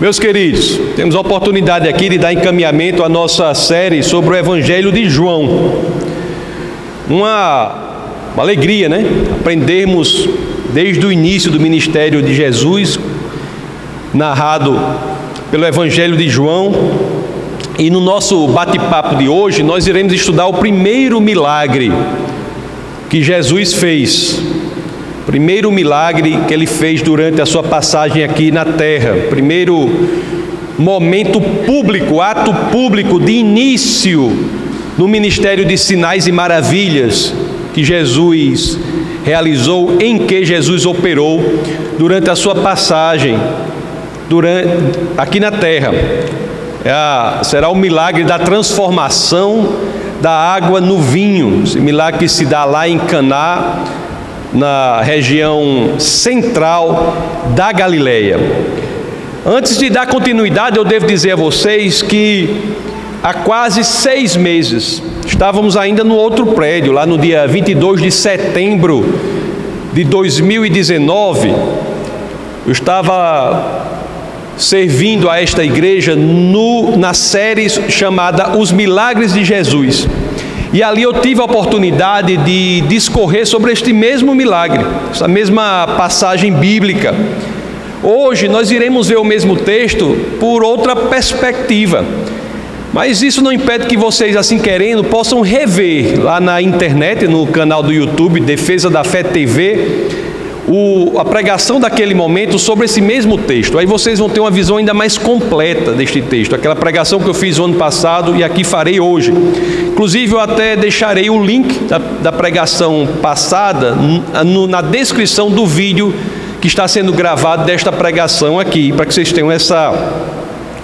Meus queridos, temos a oportunidade aqui de dar encaminhamento à nossa série sobre o Evangelho de João. Uma, uma alegria, né? Aprendermos desde o início do ministério de Jesus, narrado pelo Evangelho de João. E no nosso bate-papo de hoje, nós iremos estudar o primeiro milagre que Jesus fez Primeiro milagre que ele fez durante a sua passagem aqui na terra. Primeiro momento público, ato público de início no ministério de sinais e maravilhas que Jesus realizou, em que Jesus operou durante a sua passagem durante, aqui na terra. É será o milagre da transformação da água no vinho, esse milagre que se dá lá em Caná, na região central da Galileia. Antes de dar continuidade, eu devo dizer a vocês que há quase seis meses estávamos ainda no outro prédio, lá no dia 22 de setembro de 2019. Eu estava servindo a esta igreja no, na série chamada Os Milagres de Jesus. E ali eu tive a oportunidade de discorrer sobre este mesmo milagre, essa mesma passagem bíblica. Hoje nós iremos ver o mesmo texto por outra perspectiva. Mas isso não impede que vocês, assim querendo, possam rever lá na internet, no canal do YouTube Defesa da Fé TV, o, a pregação daquele momento sobre esse mesmo texto. Aí vocês vão ter uma visão ainda mais completa deste texto, aquela pregação que eu fiz no ano passado e aqui farei hoje. Inclusive, eu até deixarei o link da, da pregação passada no, na descrição do vídeo que está sendo gravado desta pregação aqui, para que vocês tenham essa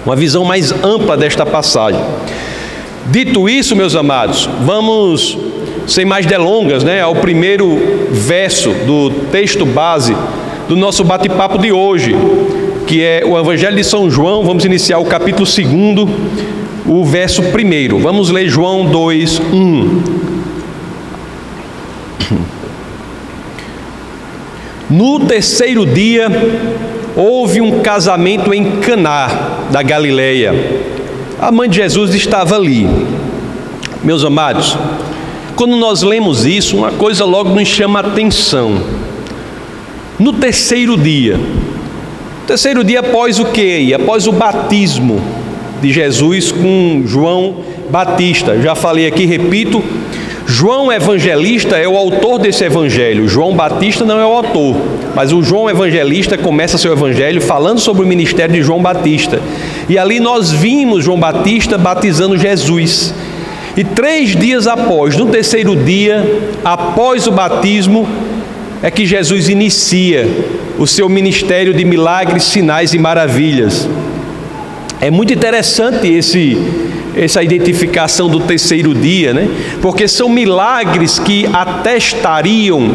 uma visão mais ampla desta passagem. Dito isso, meus amados, vamos sem mais delongas, né, ao primeiro verso do texto base do nosso bate-papo de hoje, que é o Evangelho de São João. Vamos iniciar o capítulo 2, o verso 1. Vamos ler João 2, 1. No terceiro dia, houve um casamento em Caná da Galileia. A mãe de Jesus estava ali. Meus amados, quando nós lemos isso, uma coisa logo nos chama a atenção. No terceiro dia, terceiro dia após o que? Após o batismo de Jesus com João Batista. Já falei aqui, repito, João Evangelista é o autor desse evangelho. João Batista não é o autor, mas o João Evangelista começa seu evangelho falando sobre o ministério de João Batista. E ali nós vimos João Batista batizando Jesus. E três dias após, no terceiro dia, após o batismo, é que Jesus inicia o seu ministério de milagres, sinais e maravilhas. É muito interessante esse, essa identificação do terceiro dia, né? Porque são milagres que atestariam,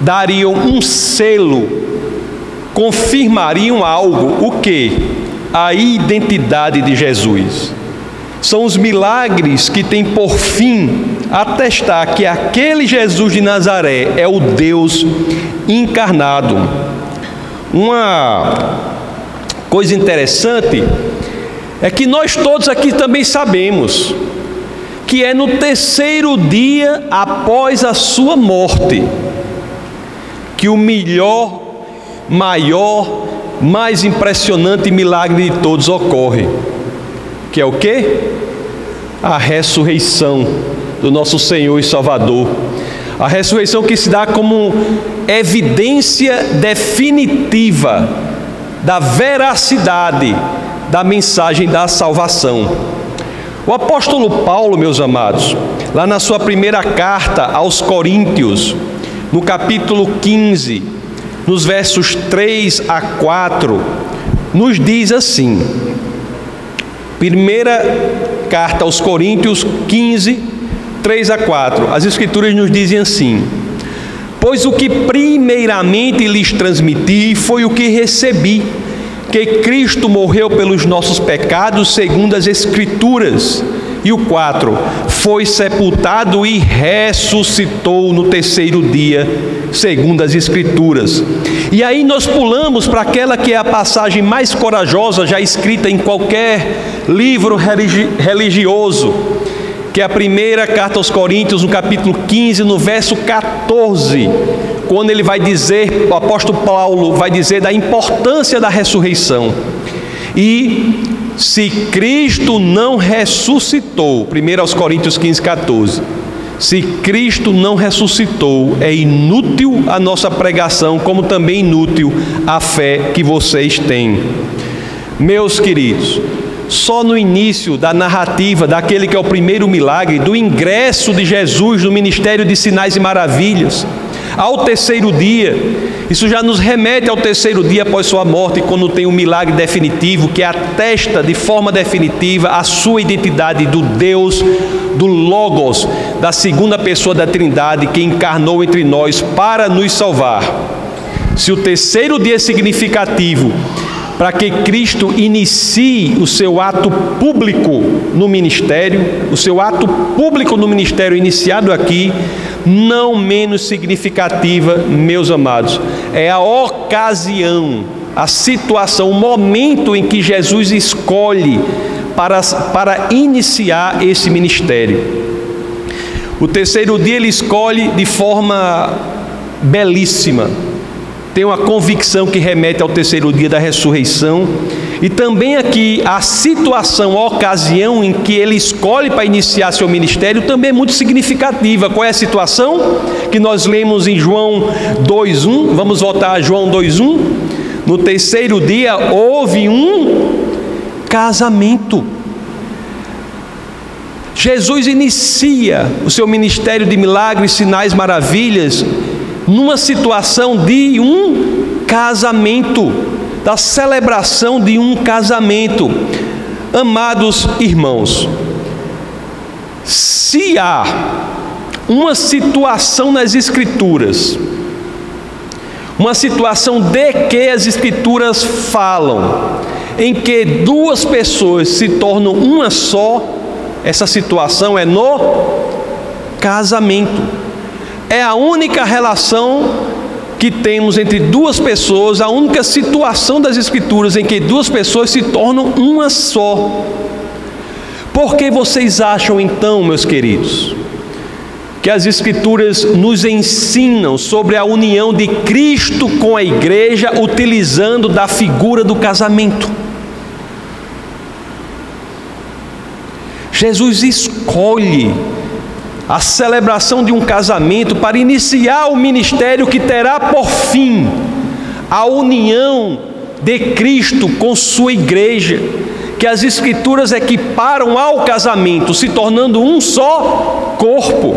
dariam um selo, confirmariam algo, o que? A identidade de Jesus são os milagres que têm por fim atestar que aquele Jesus de Nazaré é o Deus encarnado. Uma coisa interessante é que nós todos aqui também sabemos que é no terceiro dia após a sua morte que o melhor, maior, mais impressionante milagre de todos ocorre que é o que? A ressurreição do nosso Senhor e Salvador. A ressurreição que se dá como evidência definitiva da veracidade da mensagem da salvação. O apóstolo Paulo, meus amados, lá na sua primeira carta aos Coríntios, no capítulo 15, nos versos 3 a 4, nos diz assim: Primeira carta aos Coríntios 15, 3 a 4. As Escrituras nos dizem assim: Pois o que primeiramente lhes transmiti foi o que recebi, que Cristo morreu pelos nossos pecados, segundo as Escrituras, E o 4: Foi sepultado e ressuscitou no terceiro dia, segundo as Escrituras. E aí nós pulamos para aquela que é a passagem mais corajosa já escrita em qualquer livro religi religioso, que é a primeira carta aos Coríntios, no capítulo 15, no verso 14, quando ele vai dizer, o apóstolo Paulo vai dizer da importância da ressurreição. E se Cristo não ressuscitou, 1 aos Coríntios 15, 14. Se Cristo não ressuscitou, é inútil a nossa pregação, como também inútil a fé que vocês têm. Meus queridos, só no início da narrativa daquele que é o primeiro milagre, do ingresso de Jesus no ministério de sinais e maravilhas, ao terceiro dia, isso já nos remete ao terceiro dia após sua morte, quando tem um milagre definitivo que atesta de forma definitiva a sua identidade do Deus, do Logos, da segunda pessoa da Trindade que encarnou entre nós para nos salvar. Se o terceiro dia é significativo para que Cristo inicie o seu ato público no ministério, o seu ato público no ministério iniciado aqui, não menos significativa, meus amados, é a ocasião, a situação, o momento em que Jesus escolhe para, para iniciar esse ministério. O terceiro dia ele escolhe de forma belíssima, tem uma convicção que remete ao terceiro dia da ressurreição, e também aqui a situação, a ocasião em que ele escolhe para iniciar seu ministério também é muito significativa. Qual é a situação? Que nós lemos em João 2:1. Vamos voltar a João 2:1. No terceiro dia houve um casamento. Jesus inicia o seu ministério de milagres, sinais, maravilhas numa situação de um casamento, da celebração de um casamento. Amados irmãos, se há uma situação nas Escrituras, uma situação de que as Escrituras falam, em que duas pessoas se tornam uma só, essa situação é no casamento é a única relação que temos entre duas pessoas, a única situação das Escrituras em que duas pessoas se tornam uma só. Por que vocês acham então, meus queridos, que as Escrituras nos ensinam sobre a união de Cristo com a igreja, utilizando da figura do casamento? Jesus escolhe a celebração de um casamento para iniciar o ministério que terá por fim a união de Cristo com sua igreja, que as Escrituras equiparam ao casamento, se tornando um só corpo.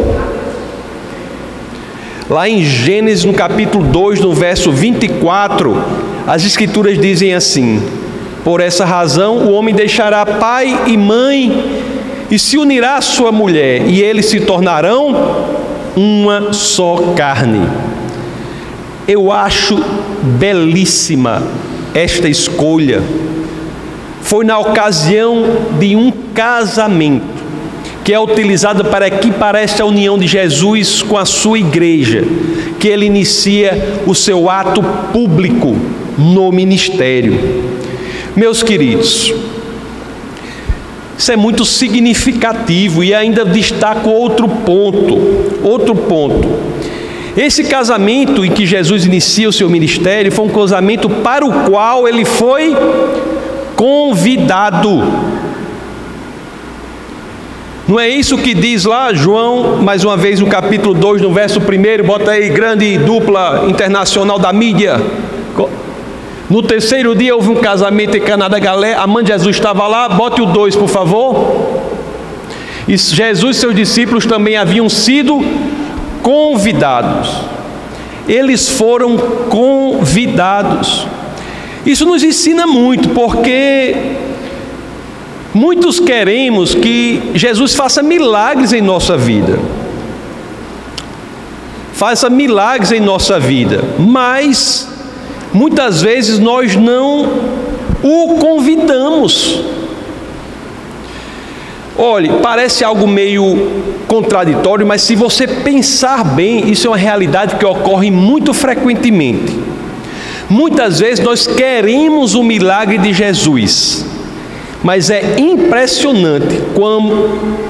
Lá em Gênesis, no capítulo 2, no verso 24, as Escrituras dizem assim: Por essa razão o homem deixará pai e mãe e se unirá à sua mulher, e eles se tornarão uma só carne. Eu acho belíssima esta escolha. Foi na ocasião de um casamento, que é utilizado para equiparar esta união de Jesus com a sua igreja, que ele inicia o seu ato público no ministério. Meus queridos, isso é muito significativo e ainda destaco outro ponto, outro ponto. Esse casamento em que Jesus inicia o seu ministério foi um casamento para o qual ele foi convidado. Não é isso que diz lá João, mais uma vez no capítulo 2, no verso 1, bota aí grande dupla internacional da mídia. No terceiro dia houve um casamento em Cana da Galé, a mãe de Jesus estava lá, bote o dois, por favor. E Jesus e seus discípulos também haviam sido convidados. Eles foram convidados. Isso nos ensina muito, porque muitos queremos que Jesus faça milagres em nossa vida. Faça milagres em nossa vida, mas muitas vezes nós não o convidamos. Olhe, parece algo meio contraditório, mas se você pensar bem, isso é uma realidade que ocorre muito frequentemente. Muitas vezes nós queremos o milagre de Jesus, mas é impressionante como,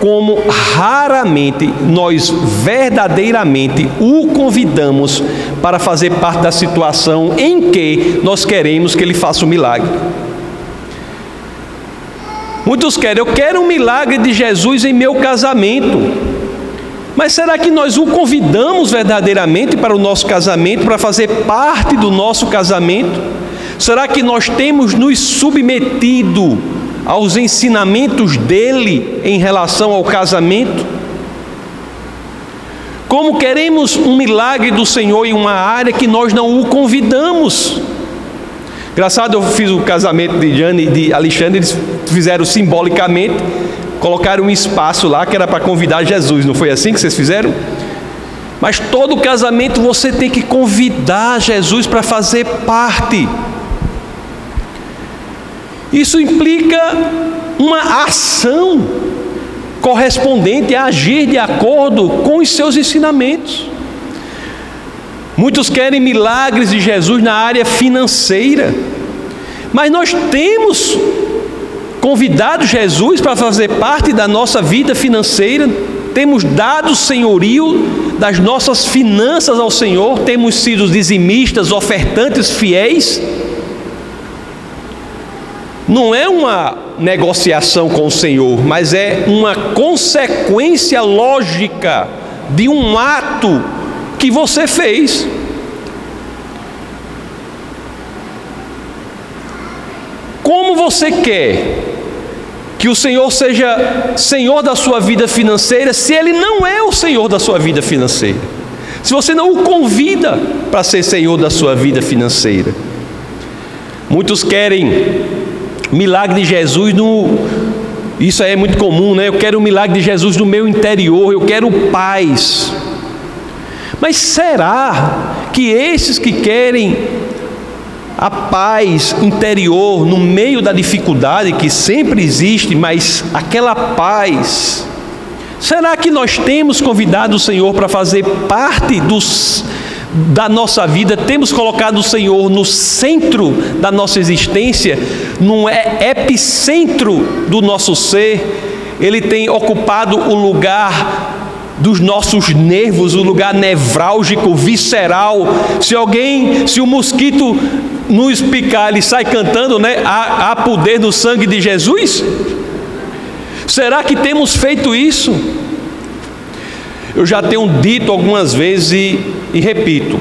como raramente nós verdadeiramente o convidamos para fazer parte da situação em que nós queremos que ele faça o milagre. Muitos querem, eu quero um milagre de Jesus em meu casamento. Mas será que nós o convidamos verdadeiramente para o nosso casamento, para fazer parte do nosso casamento? Será que nós temos nos submetido aos ensinamentos dele em relação ao casamento? Como queremos um milagre do Senhor em uma área que nós não o convidamos? Engraçado, eu fiz o casamento de Jane e de Alexandre, eles fizeram simbolicamente, colocaram um espaço lá que era para convidar Jesus, não foi assim que vocês fizeram? Mas todo casamento você tem que convidar Jesus para fazer parte. Isso implica uma ação correspondente a agir de acordo com os seus ensinamentos. Muitos querem milagres de Jesus na área financeira, mas nós temos convidado Jesus para fazer parte da nossa vida financeira, temos dado senhorio das nossas finanças ao Senhor, temos sido dizimistas, ofertantes fiéis. Não é uma negociação com o Senhor, mas é uma consequência lógica de um ato que você fez. Como você quer que o Senhor seja Senhor da sua vida financeira, se Ele não é o Senhor da sua vida financeira? Se você não o convida para ser Senhor da sua vida financeira? Muitos querem milagre de Jesus no. Isso é muito comum, né? Eu quero o milagre de Jesus no meu interior, eu quero paz. Mas será que esses que querem a paz interior no meio da dificuldade que sempre existe, mas aquela paz, será que nós temos convidado o Senhor para fazer parte dos, da nossa vida, temos colocado o Senhor no centro da nossa existência, no epicentro do nosso ser, Ele tem ocupado o lugar dos nossos nervos, o lugar nevrálgico, visceral. Se alguém, se o mosquito nos picar, ele sai cantando, né? Há, há poder no sangue de Jesus? Será que temos feito isso? Eu já tenho dito algumas vezes e, e repito: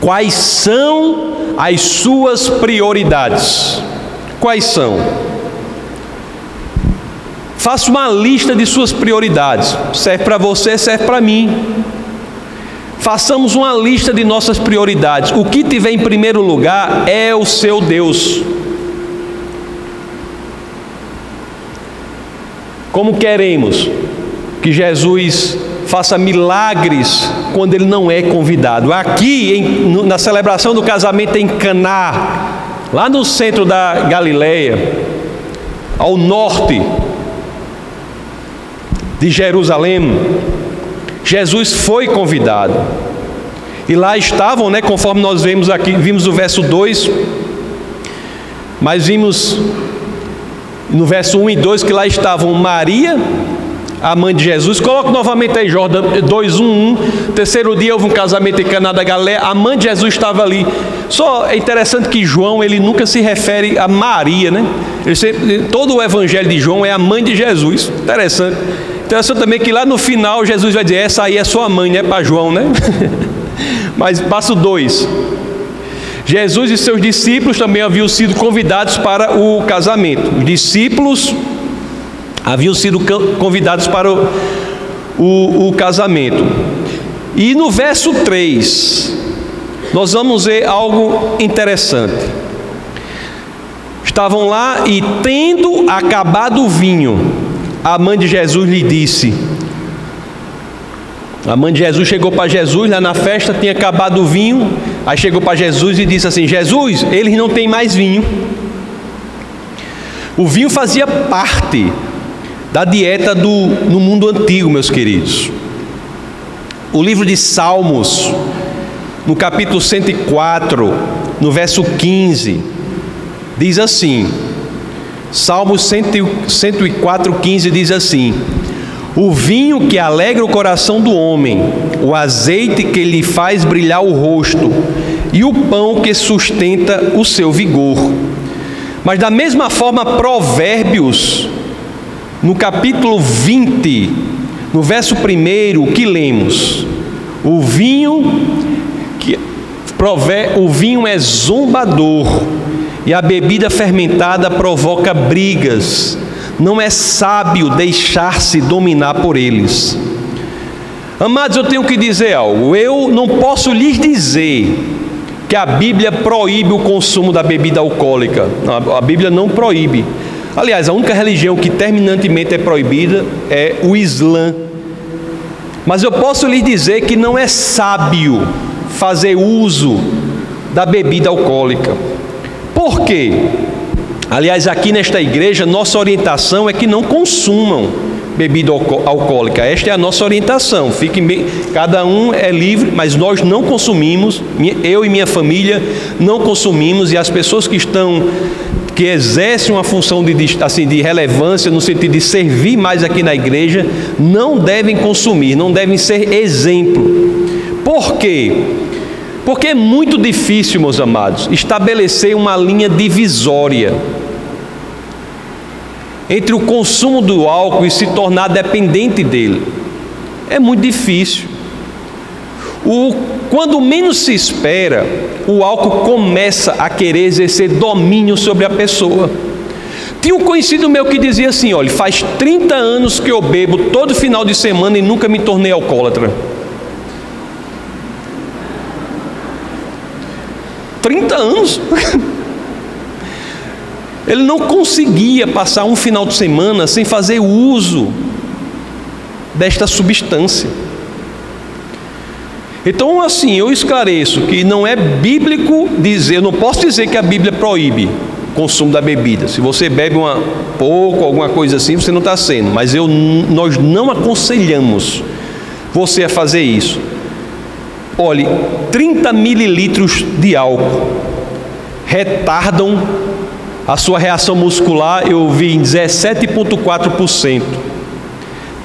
quais são as suas prioridades? Quais são? Faça uma lista de suas prioridades. Serve para você, serve para mim. Façamos uma lista de nossas prioridades. O que tiver em primeiro lugar é o seu Deus. Como queremos que Jesus faça milagres quando ele não é convidado? Aqui, em, na celebração do casamento em Caná, lá no centro da Galileia, ao norte de Jerusalém, Jesus foi convidado. E lá estavam, né, conforme nós vemos aqui, vimos o verso 2, mas vimos no verso 1 e 2 que lá estavam Maria, a mãe de Jesus. Coloque novamente aí, Jordan 2, 1, 1. Terceiro dia houve um casamento em Caná da Galileia, a mãe de Jesus estava ali. Só é interessante que João, ele nunca se refere a Maria, né? Sempre, todo o evangelho de João é a mãe de Jesus. Interessante. Interessante também que lá no final Jesus vai dizer: essa aí é sua mãe, né? Para João, né? Mas passo 2. Jesus e seus discípulos também haviam sido convidados para o casamento. Os discípulos haviam sido convidados para o, o, o casamento. E no verso 3, nós vamos ver algo interessante. Estavam lá e, tendo acabado o vinho, a mãe de Jesus lhe disse: a mãe de Jesus chegou para Jesus lá na festa, tinha acabado o vinho. Aí chegou para Jesus e disse assim: Jesus, eles não têm mais vinho. O vinho fazia parte da dieta do, no mundo antigo, meus queridos. O livro de Salmos, no capítulo 104, no verso 15, diz assim: Salmos 104, 15 diz assim: O vinho que alegra o coração do homem, o azeite que lhe faz brilhar o rosto, e o pão que sustenta o seu vigor. Mas da mesma forma, Provérbios, no capítulo 20, no verso 1, o que lemos? O vinho que o vinho é zombador e a bebida fermentada provoca brigas. Não é sábio deixar-se dominar por eles. Amados, eu tenho que dizer algo. Eu não posso lhes dizer que a Bíblia proíbe o consumo da bebida alcoólica. A Bíblia não proíbe. Aliás, a única religião que terminantemente é proibida é o Islã. Mas eu posso lhes dizer que não é sábio fazer uso da bebida alcoólica. Por quê? Aliás, aqui nesta igreja, nossa orientação é que não consumam bebida alcoólica. Esta é a nossa orientação. Fiquem bem, cada um é livre, mas nós não consumimos. Eu e minha família não consumimos e as pessoas que estão que exercem uma função de, assim, de relevância no sentido de servir mais aqui na igreja não devem consumir, não devem ser exemplo. Por quê? Porque é muito difícil, meus amados, estabelecer uma linha divisória entre o consumo do álcool e se tornar dependente dele. É muito difícil. O, quando menos se espera, o álcool começa a querer exercer domínio sobre a pessoa. Tinha um conhecido meu que dizia assim: olha, faz 30 anos que eu bebo todo final de semana e nunca me tornei alcoólatra. 30 anos. Ele não conseguia passar um final de semana sem fazer uso desta substância. Então, assim, eu esclareço que não é bíblico dizer, eu não posso dizer que a Bíblia proíbe o consumo da bebida. Se você bebe uma pouco, alguma coisa assim, você não está sendo. Mas eu, nós não aconselhamos você a fazer isso. Olhe, 30 mililitros de álcool retardam a sua reação muscular eu vi em 17,4%.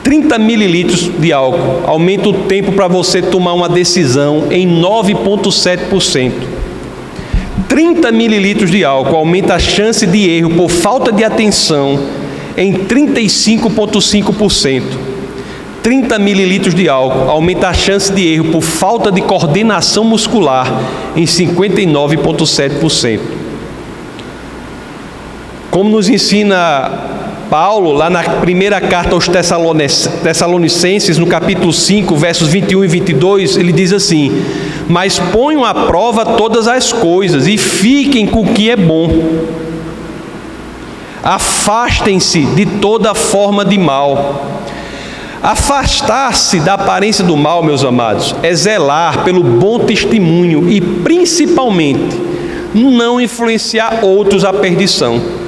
30 mililitros de álcool aumenta o tempo para você tomar uma decisão em 9,7%. 30 mililitros de álcool aumenta a chance de erro por falta de atenção em 35,5%. 30 mililitros de álcool aumenta a chance de erro por falta de coordenação muscular em 59,7%. Como nos ensina Paulo, lá na primeira carta aos Tessalonicenses, no capítulo 5, versos 21 e 22, ele diz assim: Mas ponham à prova todas as coisas e fiquem com o que é bom. Afastem-se de toda forma de mal. Afastar-se da aparência do mal, meus amados, é zelar pelo bom testemunho e, principalmente, não influenciar outros à perdição.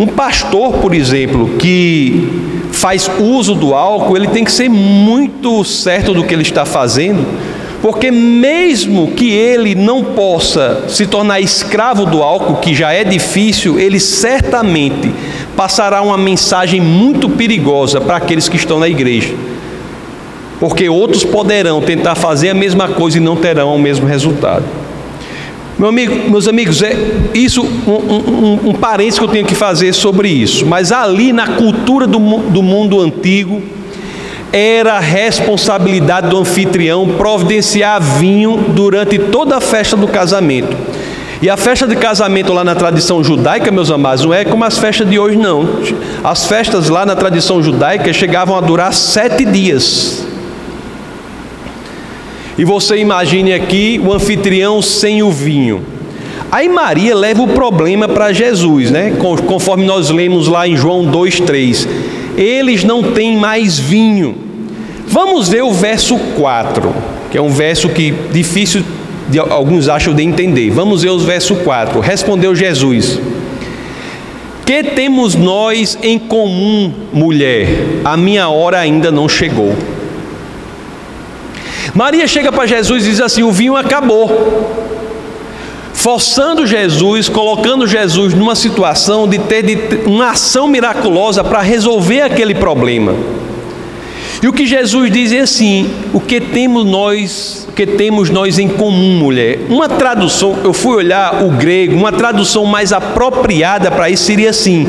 Um pastor, por exemplo, que faz uso do álcool, ele tem que ser muito certo do que ele está fazendo, porque mesmo que ele não possa se tornar escravo do álcool, que já é difícil, ele certamente passará uma mensagem muito perigosa para aqueles que estão na igreja. Porque outros poderão tentar fazer a mesma coisa e não terão o mesmo resultado. Meu amigo, meus amigos, é isso um, um, um parênteses que eu tenho que fazer sobre isso. Mas ali na cultura do, do mundo antigo, era a responsabilidade do anfitrião providenciar vinho durante toda a festa do casamento. E a festa de casamento lá na tradição judaica, meus amados, não é como as festas de hoje, não. As festas lá na tradição judaica chegavam a durar sete dias. E você imagine aqui o anfitrião sem o vinho. Aí Maria leva o problema para Jesus, né? Conforme nós lemos lá em João 2:3. Eles não têm mais vinho. Vamos ver o verso 4, que é um verso que difícil de, alguns acham de entender. Vamos ver o verso 4. Respondeu Jesus: Que temos nós em comum, mulher? A minha hora ainda não chegou. Maria chega para Jesus e diz assim: O vinho acabou. Forçando Jesus, colocando Jesus numa situação de ter de, uma ação miraculosa para resolver aquele problema. E o que Jesus diz é assim: o que temos nós, o que temos nós em comum, mulher? Uma tradução, eu fui olhar o grego, uma tradução mais apropriada para isso seria assim: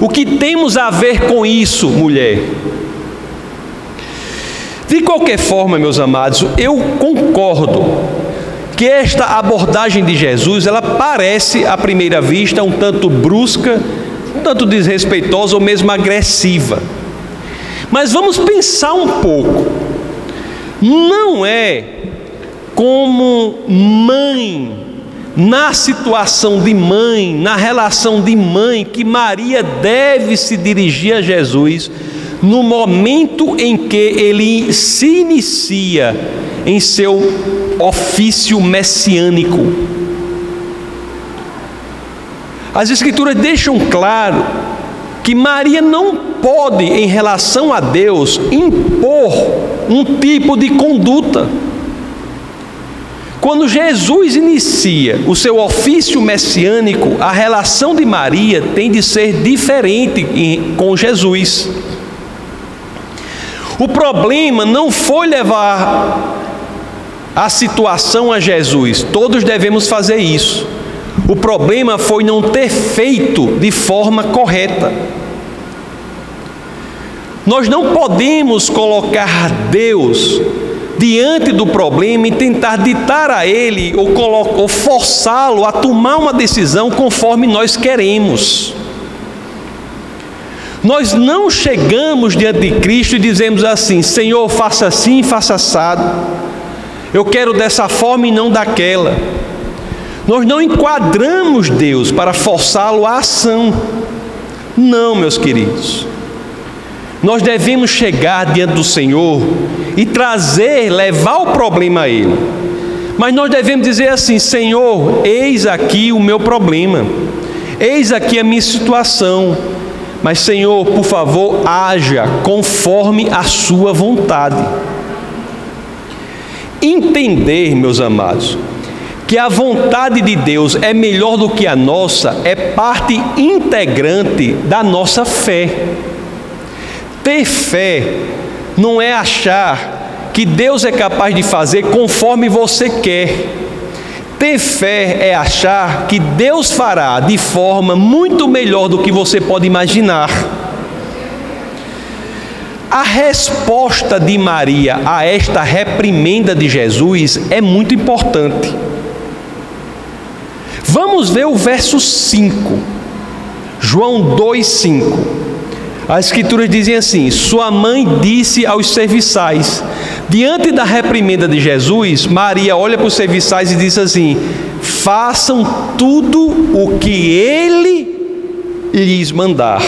o que temos a ver com isso, mulher? De qualquer forma, meus amados, eu concordo que esta abordagem de Jesus, ela parece à primeira vista um tanto brusca, um tanto desrespeitosa ou mesmo agressiva. Mas vamos pensar um pouco. Não é como mãe, na situação de mãe, na relação de mãe, que Maria deve se dirigir a Jesus no momento em que ele se inicia em seu ofício messiânico. As Escrituras deixam claro que Maria não pode, em relação a Deus, impor um tipo de conduta. Quando Jesus inicia o seu ofício messiânico, a relação de Maria tem de ser diferente com Jesus. O problema não foi levar a situação a Jesus, todos devemos fazer isso. O problema foi não ter feito de forma correta. Nós não podemos colocar Deus diante do problema e tentar ditar a Ele ou, ou forçá-lo a tomar uma decisão conforme nós queremos. Nós não chegamos diante de Cristo e dizemos assim: Senhor, faça assim, faça assado. Eu quero dessa forma e não daquela. Nós não enquadramos Deus para forçá-lo à ação. Não, meus queridos. Nós devemos chegar diante do Senhor e trazer, levar o problema a Ele. Mas nós devemos dizer assim: Senhor, eis aqui o meu problema, eis aqui a minha situação. Mas, Senhor, por favor, haja conforme a Sua vontade. Entender, meus amados, que a vontade de Deus é melhor do que a nossa, é parte integrante da nossa fé. Ter fé não é achar que Deus é capaz de fazer conforme você quer. Ter fé é achar que Deus fará de forma muito melhor do que você pode imaginar. A resposta de Maria a esta reprimenda de Jesus é muito importante. Vamos ver o verso 5, João 2,5. As escrituras dizem assim: Sua mãe disse aos serviçais, diante da reprimenda de Jesus, Maria olha para os serviçais e diz assim: Façam tudo o que ele lhes mandar.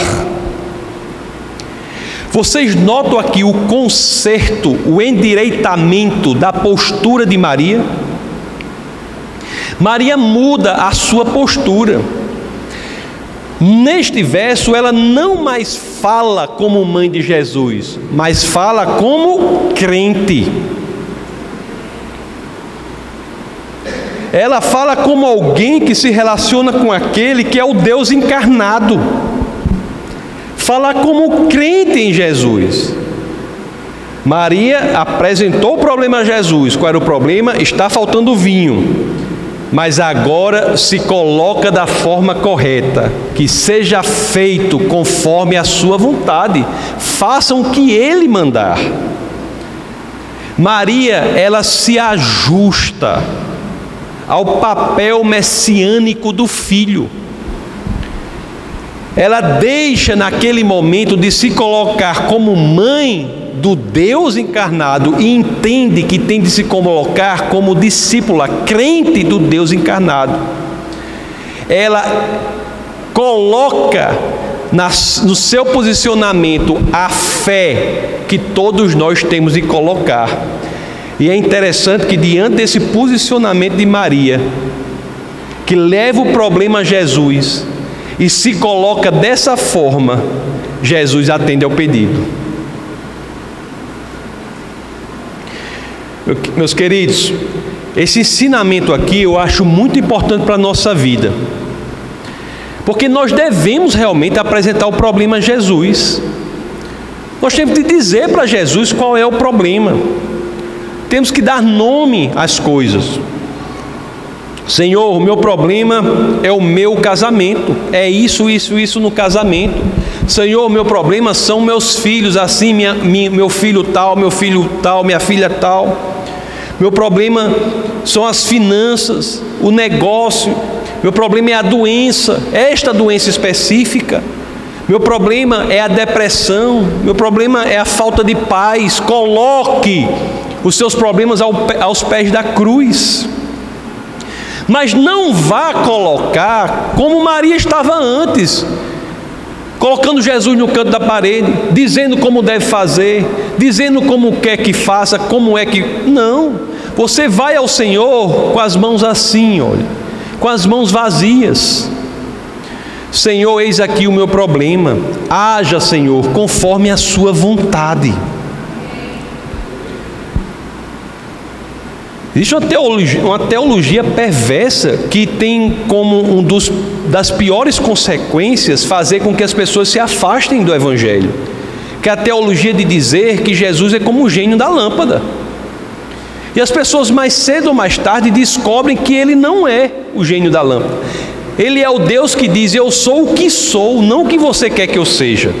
Vocês notam aqui o conserto, o endireitamento da postura de Maria? Maria muda a sua postura. Neste verso, ela não mais fala como mãe de Jesus, mas fala como crente. Ela fala como alguém que se relaciona com aquele que é o Deus encarnado falar como crente em Jesus. Maria apresentou o problema a Jesus. Qual era o problema? Está faltando vinho. Mas agora se coloca da forma correta, que seja feito conforme a sua vontade. Façam o que ele mandar. Maria, ela se ajusta ao papel messiânico do filho ela deixa naquele momento de se colocar como mãe do Deus encarnado e entende que tem de se colocar como discípula, crente do Deus encarnado. Ela coloca no seu posicionamento a fé que todos nós temos de colocar. E é interessante que, diante desse posicionamento de Maria, que leva o problema a Jesus, e se coloca dessa forma, Jesus atende ao pedido. Meus queridos, esse ensinamento aqui eu acho muito importante para a nossa vida. Porque nós devemos realmente apresentar o problema a Jesus. Nós temos que dizer para Jesus qual é o problema. Temos que dar nome às coisas. Senhor, o meu problema é o meu casamento. É isso, isso, isso no casamento. Senhor, meu problema são meus filhos, assim, minha, minha, meu filho tal, meu filho tal, minha filha tal. Meu problema são as finanças, o negócio. Meu problema é a doença, esta doença específica. Meu problema é a depressão. Meu problema é a falta de paz. Coloque os seus problemas aos pés da cruz. Mas não vá colocar como Maria estava antes, colocando Jesus no canto da parede, dizendo como deve fazer, dizendo como quer que faça, como é que. Não. Você vai ao Senhor com as mãos assim, olha, com as mãos vazias. Senhor, eis aqui o meu problema. Haja, Senhor, conforme a sua vontade. Existe uma teologia, uma teologia perversa que tem como um dos, das piores consequências fazer com que as pessoas se afastem do Evangelho, que é a teologia de dizer que Jesus é como o gênio da lâmpada. E as pessoas mais cedo ou mais tarde descobrem que ele não é o gênio da lâmpada. Ele é o Deus que diz: Eu sou o que sou, não o que você quer que eu seja.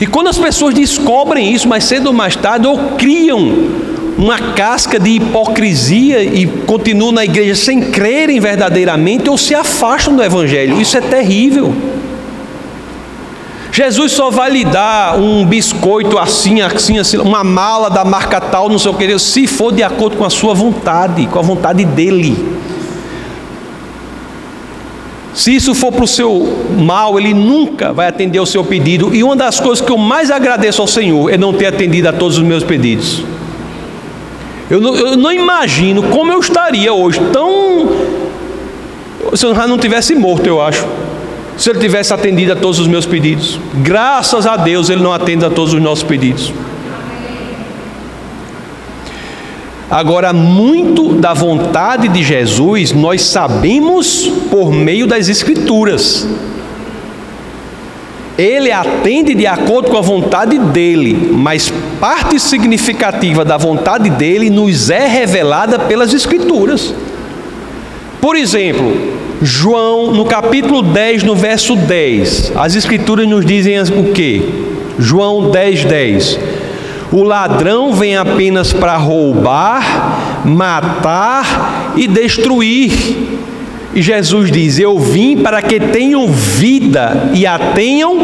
E quando as pessoas descobrem isso mais cedo ou mais tarde, ou criam uma casca de hipocrisia e continuam na igreja sem crerem verdadeiramente ou se afastam do Evangelho. Isso é terrível. Jesus só vai lhe dar um biscoito assim, assim, assim, uma mala da marca tal, não sei o que, se for de acordo com a sua vontade, com a vontade dele. Se isso for para o seu mal, ele nunca vai atender o seu pedido. E uma das coisas que eu mais agradeço ao Senhor é não ter atendido a todos os meus pedidos. Eu não, eu não imagino como eu estaria hoje tão. Se eu não tivesse morto, eu acho. Se ele tivesse atendido a todos os meus pedidos. Graças a Deus ele não atende a todos os nossos pedidos. Agora, muito da vontade de Jesus nós sabemos por meio das Escrituras. Ele atende de acordo com a vontade dele, mas parte significativa da vontade dele nos é revelada pelas Escrituras. Por exemplo, João, no capítulo 10, no verso 10, as Escrituras nos dizem o que? João 10, 10. O ladrão vem apenas para roubar, matar e destruir. E Jesus diz: Eu vim para que tenham vida e a tenham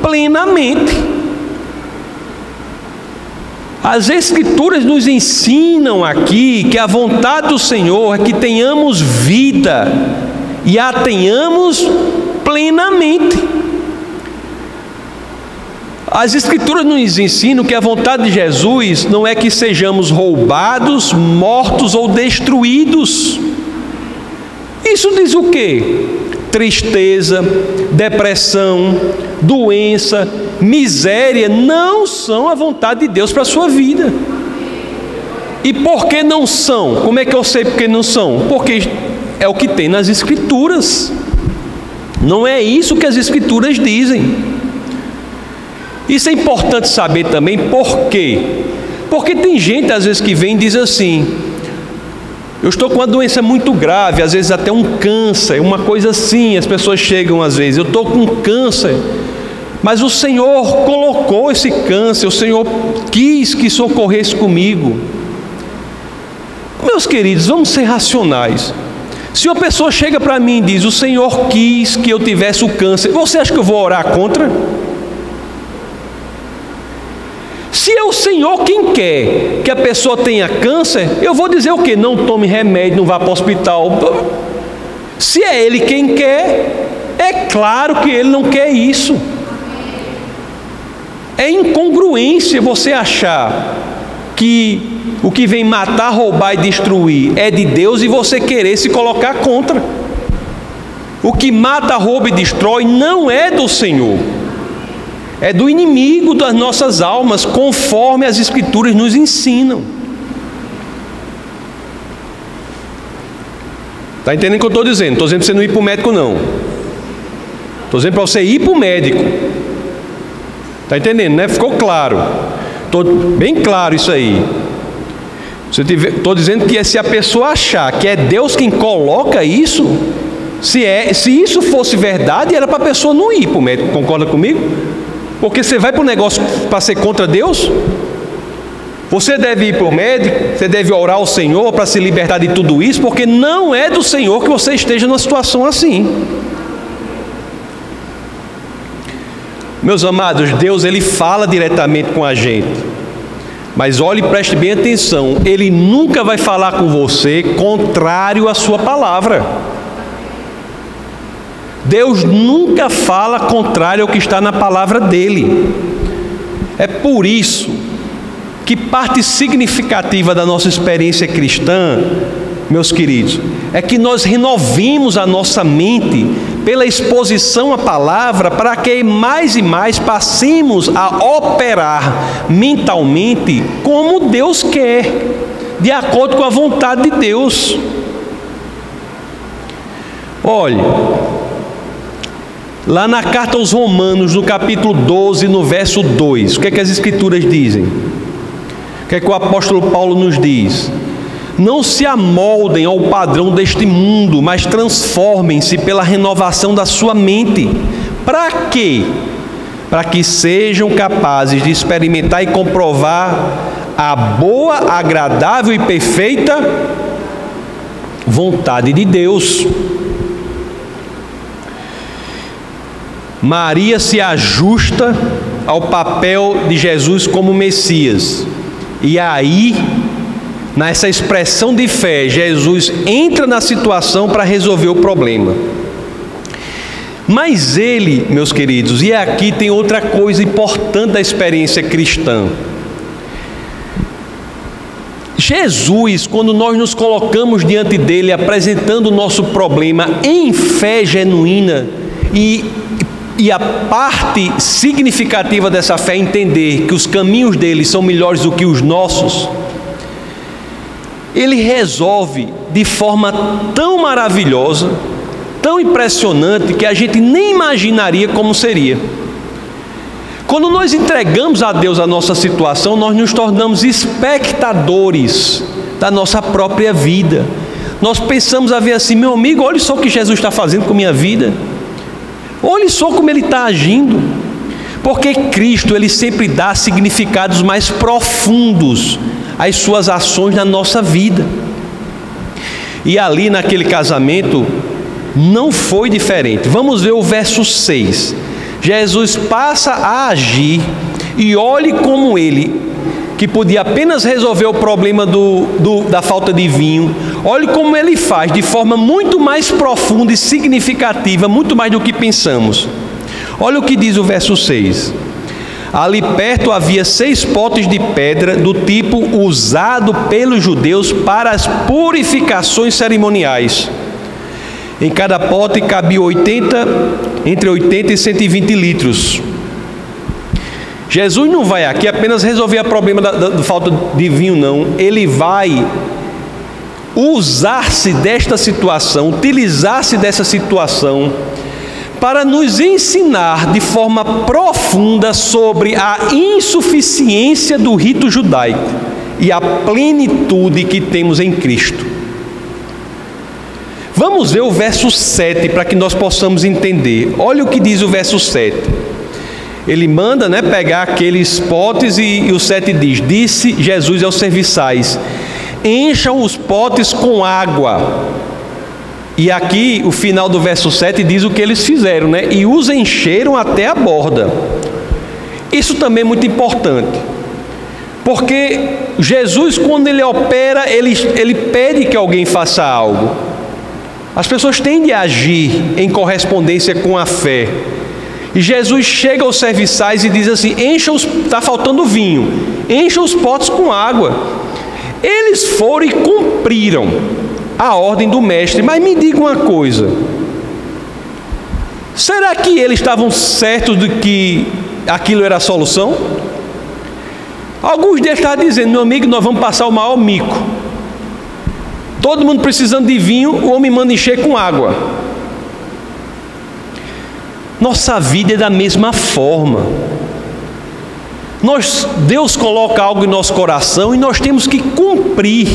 plenamente. As Escrituras nos ensinam aqui que a vontade do Senhor é que tenhamos vida e a tenhamos plenamente. As Escrituras nos ensinam que a vontade de Jesus não é que sejamos roubados, mortos ou destruídos. Isso diz o que? Tristeza, depressão, doença, miséria não são a vontade de Deus para a sua vida. E por que não são? Como é que eu sei por que não são? Porque é o que tem nas Escrituras. Não é isso que as Escrituras dizem. Isso é importante saber também por quê. Porque tem gente às vezes que vem e diz assim: eu estou com uma doença muito grave, às vezes até um câncer, uma coisa assim. As pessoas chegam às vezes, eu estou com câncer, mas o Senhor colocou esse câncer, o Senhor quis que socorresse comigo. Meus queridos, vamos ser racionais. Se uma pessoa chega para mim e diz: O Senhor quis que eu tivesse o câncer, você acha que eu vou orar contra? Se é o Senhor quem quer que a pessoa tenha câncer, eu vou dizer o que? Não tome remédio, não vá para o hospital. Se é Ele quem quer, é claro que Ele não quer isso. É incongruência você achar que o que vem matar, roubar e destruir é de Deus e você querer se colocar contra. O que mata, rouba e destrói não é do Senhor, é do inimigo das nossas almas, conforme as Escrituras nos ensinam. Está entendendo o que eu estou dizendo? Estou dizendo para você não ir para o médico, não. Estou dizendo para você ir para o médico. Está entendendo, né? Ficou claro. Estou bem claro isso aí. Estou dizendo que se a pessoa achar que é Deus quem coloca isso, se, é, se isso fosse verdade, era para a pessoa não ir para o médico. Concorda comigo? Porque você vai para o negócio para ser contra Deus? Você deve ir para o médico, você deve orar ao Senhor para se libertar de tudo isso, porque não é do Senhor que você esteja numa situação assim. Meus amados, Deus ele fala diretamente com a gente. Mas olhe e preste bem atenção, ele nunca vai falar com você contrário à sua palavra. Deus nunca fala contrário ao que está na palavra dele. É por isso que parte significativa da nossa experiência cristã, meus queridos, é que nós renovemos a nossa mente pela exposição à palavra para que mais e mais passemos a operar mentalmente como Deus quer, de acordo com a vontade de Deus. Olhe, lá na carta aos Romanos, no capítulo 12, no verso 2, o que é que as Escrituras dizem? O que é que o apóstolo Paulo nos diz? Não se amoldem ao padrão deste mundo, mas transformem-se pela renovação da sua mente. Para quê? Para que sejam capazes de experimentar e comprovar a boa, agradável e perfeita vontade de Deus. Maria se ajusta ao papel de Jesus como Messias. E aí, nessa expressão de fé, Jesus entra na situação para resolver o problema. Mas ele, meus queridos, e aqui tem outra coisa importante da experiência cristã. Jesus, quando nós nos colocamos diante dele, apresentando o nosso problema em fé genuína e e a parte significativa dessa fé é entender que os caminhos dele são melhores do que os nossos. Ele resolve de forma tão maravilhosa, tão impressionante, que a gente nem imaginaria como seria. Quando nós entregamos a Deus a nossa situação, nós nos tornamos espectadores da nossa própria vida. Nós pensamos a ver assim, meu amigo, olha só o que Jesus está fazendo com minha vida. Olhe só como ele está agindo. Porque Cristo, ele sempre dá significados mais profundos às suas ações na nossa vida. E ali naquele casamento não foi diferente. Vamos ver o verso 6. Jesus passa a agir e olhe como ele, que podia apenas resolver o problema do, do, da falta de vinho, olhe como ele faz de forma muito mais profunda e significativa, muito mais do que pensamos. Olha o que diz o verso 6. Ali perto havia seis potes de pedra do tipo usado pelos judeus para as purificações cerimoniais. Em cada pote cabia 80, entre 80 e 120 litros. Jesus não vai aqui apenas resolver o problema da, da, da falta de vinho, não. Ele vai usar-se desta situação, utilizar-se dessa situação para nos ensinar de forma profunda sobre a insuficiência do rito judaico e a plenitude que temos em Cristo. Vamos ver o verso 7 para que nós possamos entender. Olha o que diz o verso 7 ele manda né, pegar aqueles potes e, e o 7 diz: Disse Jesus aos serviçais: Encham os potes com água. E aqui o final do verso 7 diz o que eles fizeram, né? E os encheram até a borda. Isso também é muito importante. Porque Jesus, quando ele opera, ele, ele pede que alguém faça algo. As pessoas tendem a agir em correspondência com a fé. Jesus chega aos serviçais e diz assim: encha os, está faltando vinho, encha os potes com água. Eles foram e cumpriram a ordem do mestre. Mas me diga uma coisa: Será que eles estavam certos de que aquilo era a solução? Alguns deles estavam dizendo, meu amigo, nós vamos passar o maior mico. Todo mundo precisando de vinho, o homem manda encher com água. Nossa vida é da mesma forma. Nós, Deus coloca algo em nosso coração e nós temos que cumprir.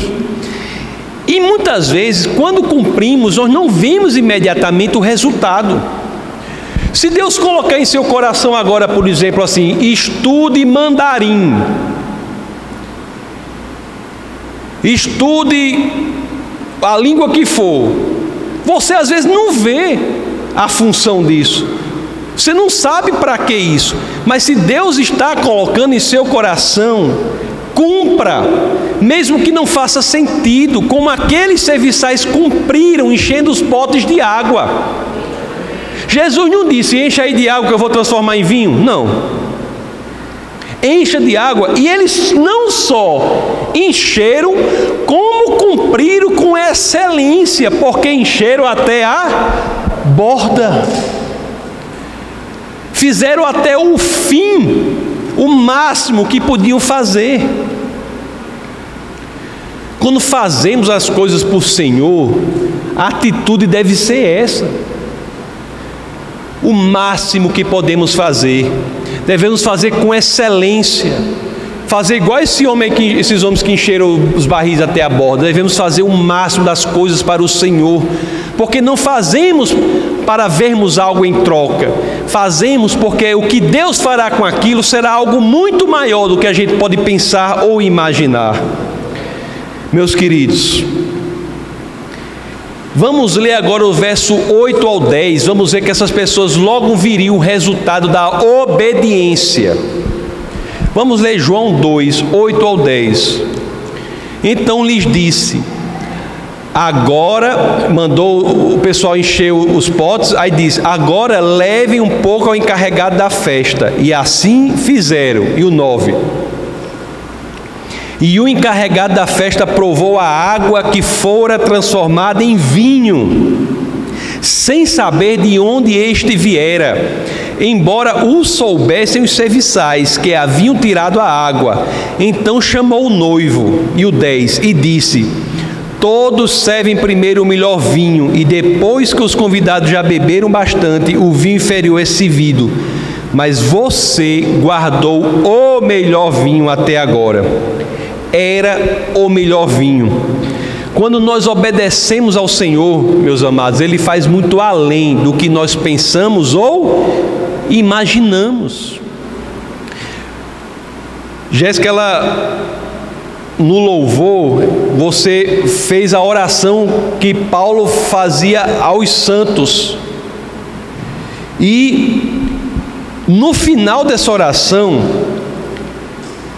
E muitas vezes, quando cumprimos, nós não vemos imediatamente o resultado. Se Deus colocar em seu coração agora, por exemplo, assim, estude mandarim, estude a língua que for, você às vezes não vê a função disso, você não sabe para que isso, mas se Deus está colocando em seu coração, cumpra, mesmo que não faça sentido, como aqueles serviçais cumpriram enchendo os potes de água. Jesus não disse: encha aí de água que eu vou transformar em vinho. Não. Encha de água. E eles não só encheram, como cumpriram com excelência, porque encheram até a borda. Fizeram até o fim, o máximo que podiam fazer. Quando fazemos as coisas por Senhor, a atitude deve ser essa o máximo que podemos fazer. Devemos fazer com excelência. Fazer igual esse homem que, esses homens que encheram os barris até a borda. Devemos fazer o máximo das coisas para o Senhor. Porque não fazemos para vermos algo em troca. Fazemos porque o que Deus fará com aquilo será algo muito maior do que a gente pode pensar ou imaginar. Meus queridos, Vamos ler agora o verso 8 ao 10. Vamos ver que essas pessoas logo viriam o resultado da obediência. Vamos ler João 2, 8 ao 10. Então lhes disse: Agora, mandou o pessoal encher os potes, aí diz: Agora levem um pouco ao encarregado da festa. E assim fizeram. E o 9. E o encarregado da festa provou a água que fora transformada em vinho, sem saber de onde este viera, embora o soubessem os serviçais que haviam tirado a água. Então chamou o noivo, e o 10, e disse: Todos servem primeiro o melhor vinho, e depois que os convidados já beberam bastante, o vinho inferior é servido. Mas você guardou o melhor vinho até agora era o melhor vinho. Quando nós obedecemos ao Senhor, meus amados, Ele faz muito além do que nós pensamos ou imaginamos. Jéssica, ela no louvor, você fez a oração que Paulo fazia aos santos. E no final dessa oração,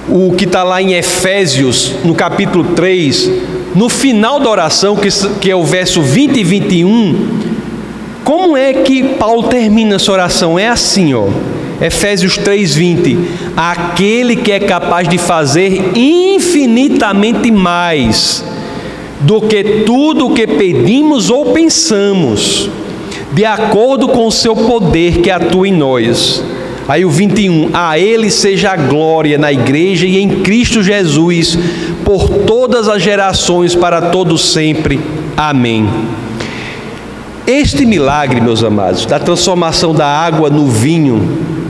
o que está lá em Efésios, no capítulo 3, no final da oração, que, que é o verso 20 e 21, como é que Paulo termina essa oração? É assim, ó. Efésios 3:20, aquele que é capaz de fazer infinitamente mais do que tudo o que pedimos ou pensamos, de acordo com o seu poder que atua em nós. Aí o 21, a Ele seja a glória na igreja e em Cristo Jesus, por todas as gerações, para todos sempre. Amém. Este milagre, meus amados, da transformação da água no vinho,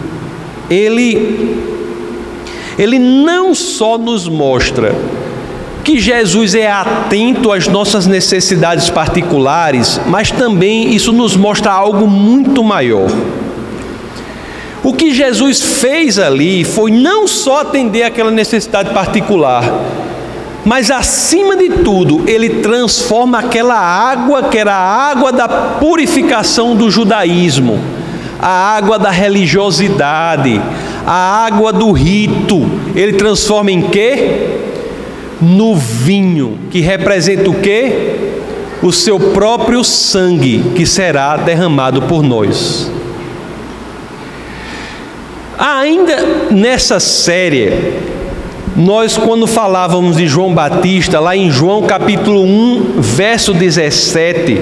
ele, ele não só nos mostra que Jesus é atento às nossas necessidades particulares, mas também isso nos mostra algo muito maior. O que Jesus fez ali foi não só atender aquela necessidade particular, mas acima de tudo, ele transforma aquela água que era a água da purificação do judaísmo, a água da religiosidade, a água do rito, ele transforma em quê? No vinho, que representa o quê? O seu próprio sangue que será derramado por nós. Ainda nessa série, nós quando falávamos de João Batista, lá em João capítulo 1, verso 17,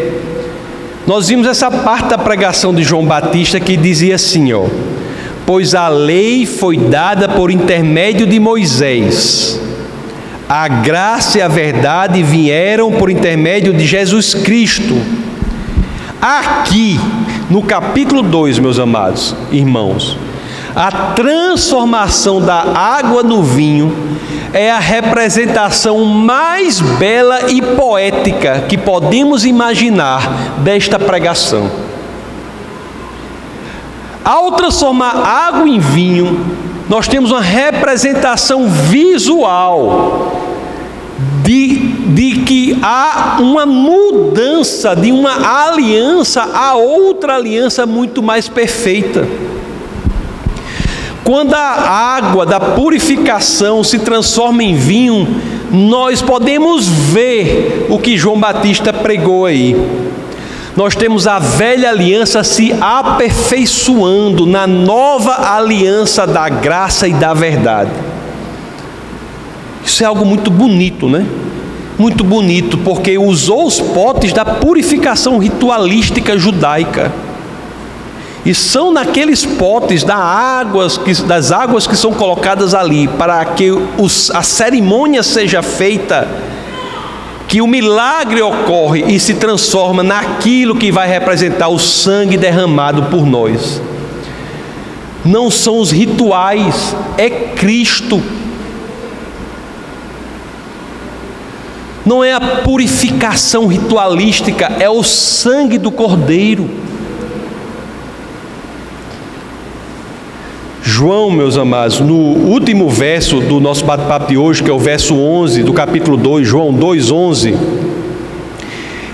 Nós vimos essa parte da pregação de João Batista que dizia assim, ó: Pois a lei foi dada por intermédio de Moisés. A graça e a verdade vieram por intermédio de Jesus Cristo. Aqui, no capítulo 2, meus amados irmãos, a transformação da água no vinho é a representação mais bela e poética que podemos imaginar desta pregação. Ao transformar água em vinho, nós temos uma representação visual de, de que há uma mudança de uma aliança a outra aliança muito mais perfeita. Quando a água da purificação se transforma em vinho, nós podemos ver o que João Batista pregou aí. Nós temos a velha aliança se aperfeiçoando na nova aliança da graça e da verdade. Isso é algo muito bonito, né? Muito bonito, porque usou os potes da purificação ritualística judaica. E são naqueles potes das águas que, das águas que são colocadas ali para que os, a cerimônia seja feita, que o milagre ocorre e se transforma naquilo que vai representar o sangue derramado por nós. Não são os rituais, é Cristo. Não é a purificação ritualística, é o sangue do Cordeiro. João, meus amados, no último verso do nosso bate-papo de hoje, que é o verso 11 do capítulo 2, João 2:11,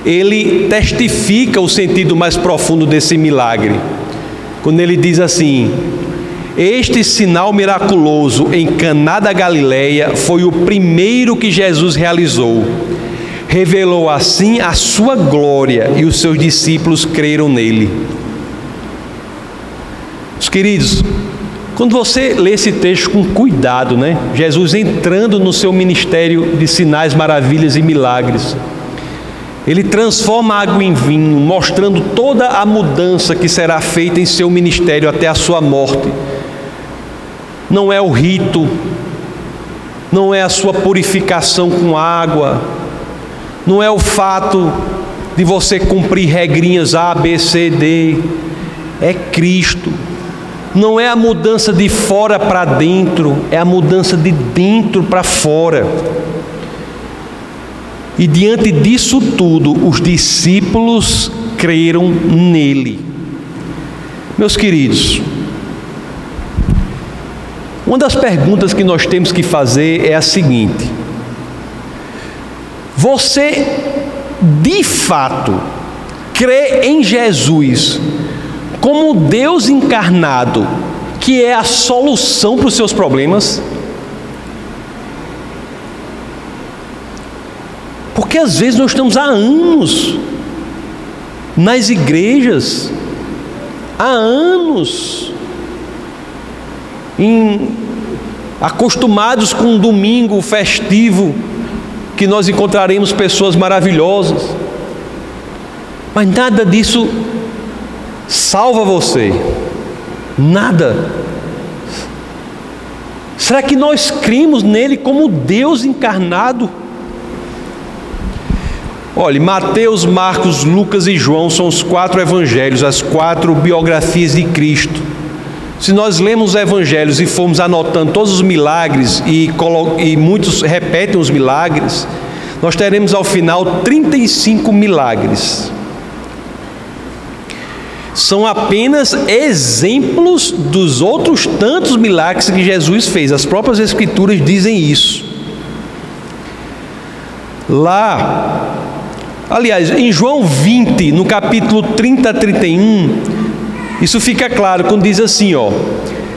ele testifica o sentido mais profundo desse milagre. Quando ele diz assim: Este sinal miraculoso em Caná da Galileia foi o primeiro que Jesus realizou. Revelou assim a sua glória e os seus discípulos creram nele. Os queridos, quando você lê esse texto com cuidado, né? Jesus entrando no seu ministério de sinais, maravilhas e milagres. Ele transforma a água em vinho, mostrando toda a mudança que será feita em seu ministério até a sua morte. Não é o rito, não é a sua purificação com água, não é o fato de você cumprir regrinhas A, B, C, D, é Cristo não é a mudança de fora para dentro, é a mudança de dentro para fora. E diante disso tudo, os discípulos creram nele. Meus queridos, uma das perguntas que nós temos que fazer é a seguinte: Você de fato crê em Jesus como Deus encarnado, que é a solução para os seus problemas? Porque às vezes nós estamos há anos nas igrejas, há anos, em, acostumados com um domingo festivo, que nós encontraremos pessoas maravilhosas, mas nada disso salva você? Nada. Será que nós cremos nele como Deus encarnado? Olhe, Mateus, Marcos, Lucas e João são os quatro evangelhos, as quatro biografias de Cristo. Se nós lemos os evangelhos e formos anotando todos os milagres, e, e muitos repetem os milagres, nós teremos ao final 35 milagres são apenas exemplos dos outros tantos milagres que Jesus fez. As próprias Escrituras dizem isso. Lá, aliás, em João 20, no capítulo 30 a 31, isso fica claro quando diz assim: ó.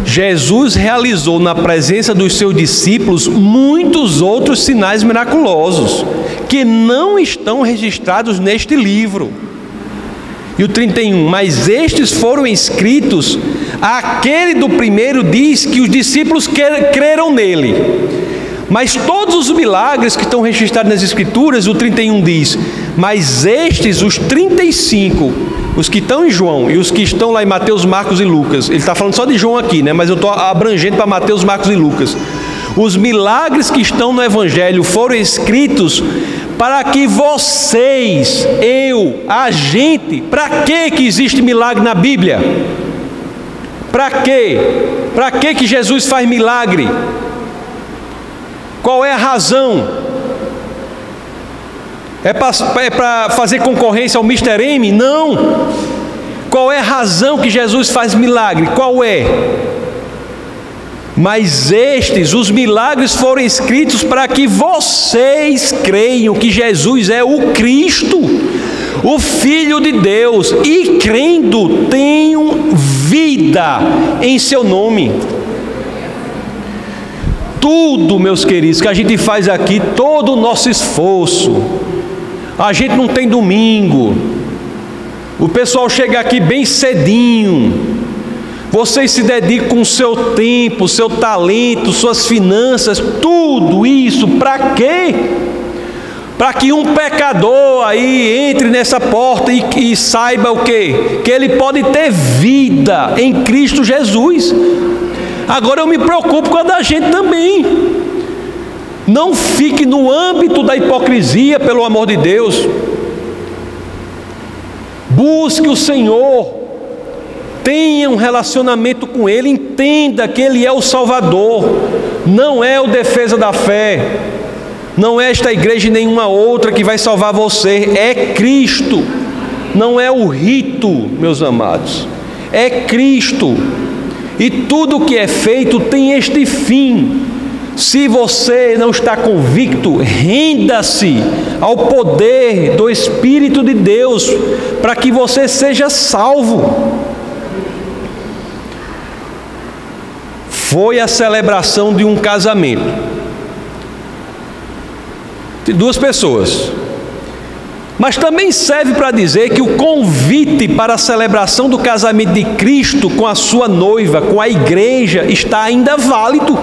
Jesus realizou na presença dos seus discípulos muitos outros sinais miraculosos que não estão registrados neste livro. E o 31, mas estes foram escritos, aquele do primeiro diz que os discípulos creram nele. Mas todos os milagres que estão registrados nas Escrituras, o 31 diz: Mas estes, os 35, os que estão em João e os que estão lá em Mateus, Marcos e Lucas, ele está falando só de João aqui, né? Mas eu estou abrangendo para Mateus, Marcos e Lucas. Os milagres que estão no Evangelho foram escritos para que vocês, eu, a gente, para que que existe milagre na Bíblia? Para quê? Para que que Jesus faz milagre? Qual é a razão? É para é fazer concorrência ao Mr. M? Não. Qual é a razão que Jesus faz milagre? Qual é? Mas estes, os milagres foram escritos para que vocês creiam que Jesus é o Cristo, o Filho de Deus, e crendo tenham vida em seu nome. Tudo, meus queridos, que a gente faz aqui, todo o nosso esforço, a gente não tem domingo, o pessoal chega aqui bem cedinho, vocês se dedicam o seu tempo, seu talento, suas finanças, tudo isso para quê? Para que um pecador aí entre nessa porta e, e saiba o quê? Que ele pode ter vida em Cristo Jesus. Agora eu me preocupo com a da gente também. Não fique no âmbito da hipocrisia, pelo amor de Deus. Busque o Senhor, tenha um relacionamento com Ele, entenda que Ele é o Salvador, não é o defesa da fé, não é esta igreja e nenhuma outra que vai salvar você, é Cristo, não é o rito, meus amados, é Cristo, e tudo que é feito tem este fim. Se você não está convicto, renda-se ao poder do Espírito de Deus, para que você seja salvo. Foi a celebração de um casamento de duas pessoas. Mas também serve para dizer que o convite para a celebração do casamento de Cristo com a sua noiva, com a igreja, está ainda válido.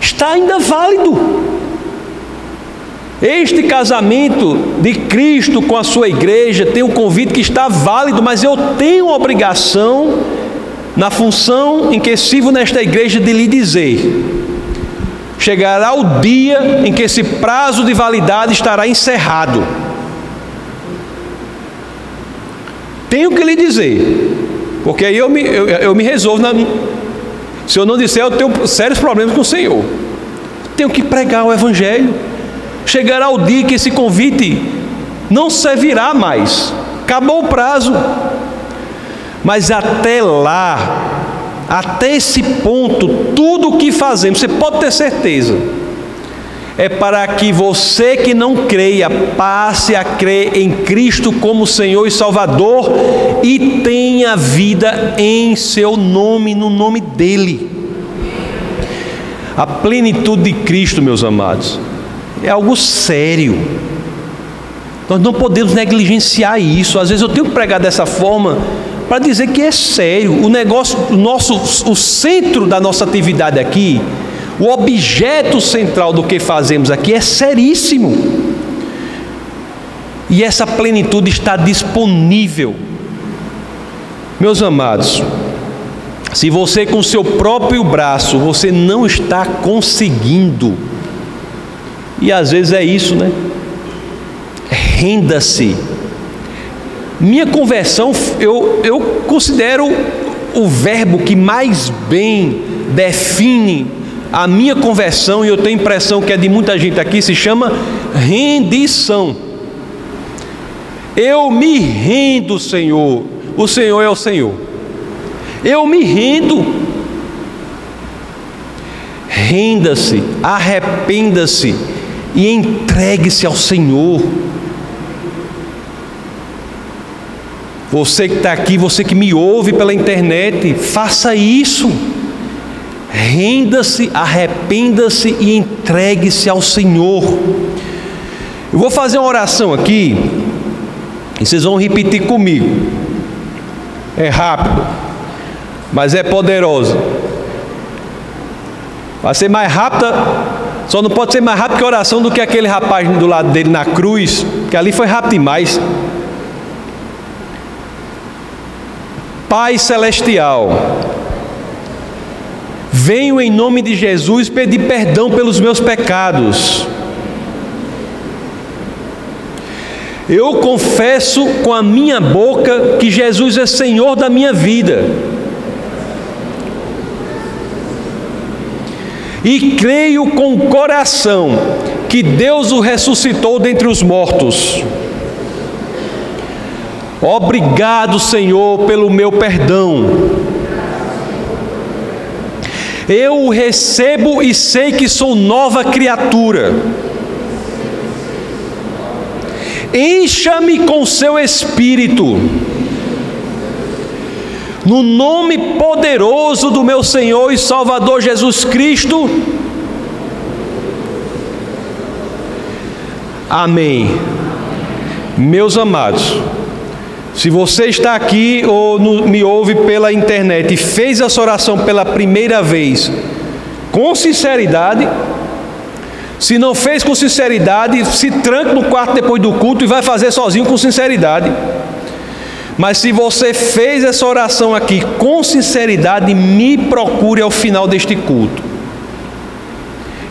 Está ainda válido. Este casamento de Cristo com a sua igreja tem um convite que está válido, mas eu tenho a obrigação na função em que sirvo nesta igreja de lhe dizer: chegará o dia em que esse prazo de validade estará encerrado. Tenho que lhe dizer, porque aí eu me, eu, eu me resolvo. Na, se eu não disser, eu tenho sérios problemas com o Senhor. Tenho que pregar o Evangelho. Chegará o dia que esse convite não servirá mais. Acabou o prazo. Mas até lá, até esse ponto, tudo o que fazemos, você pode ter certeza, é para que você que não creia passe a crer em Cristo como Senhor e Salvador e tenha vida em seu nome, no nome dEle. A plenitude de Cristo, meus amados, é algo sério. Nós não podemos negligenciar isso. Às vezes eu tenho que pregar dessa forma para dizer que é sério. O negócio, o nosso, o centro da nossa atividade aqui, o objeto central do que fazemos aqui é seríssimo. E essa plenitude está disponível. Meus amados, se você com seu próprio braço você não está conseguindo, e às vezes é isso, né? Renda-se minha conversão, eu, eu considero o verbo que mais bem define a minha conversão, e eu tenho impressão que é de muita gente aqui, se chama rendição. Eu me rendo, Senhor, o Senhor é o Senhor. Eu me rendo. Renda-se, arrependa-se e entregue-se ao Senhor. Você que está aqui, você que me ouve pela internet, faça isso. Renda-se, arrependa-se e entregue-se ao Senhor. Eu vou fazer uma oração aqui, e vocês vão repetir comigo. É rápido, mas é poderoso. Vai ser mais rápida, só não pode ser mais rápida que a oração do que aquele rapaz do lado dele na cruz, que ali foi rápido demais. Pai Celestial, venho em nome de Jesus pedir perdão pelos meus pecados. Eu confesso com a minha boca que Jesus é Senhor da minha vida. E creio com o coração que Deus o ressuscitou dentre os mortos. Obrigado, Senhor, pelo meu perdão. Eu o recebo e sei que sou nova criatura. Encha-me com seu espírito. No nome poderoso do meu Senhor e Salvador Jesus Cristo. Amém. Meus amados, se você está aqui ou no, me ouve pela internet e fez essa oração pela primeira vez, com sinceridade, se não fez com sinceridade, se tranque no quarto depois do culto e vai fazer sozinho com sinceridade. Mas se você fez essa oração aqui com sinceridade, me procure ao final deste culto.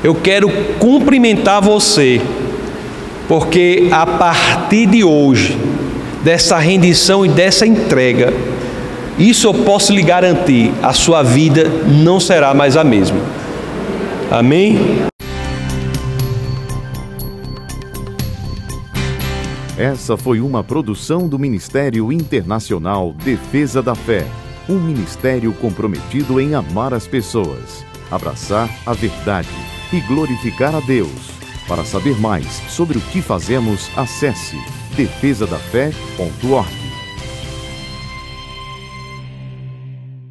Eu quero cumprimentar você, porque a partir de hoje, dessa rendição e dessa entrega, isso eu posso lhe garantir: a sua vida não será mais a mesma. Amém? Essa foi uma produção do Ministério Internacional Defesa da Fé, um ministério comprometido em amar as pessoas, abraçar a verdade e glorificar a Deus. Para saber mais sobre o que fazemos, acesse defesadafé.org.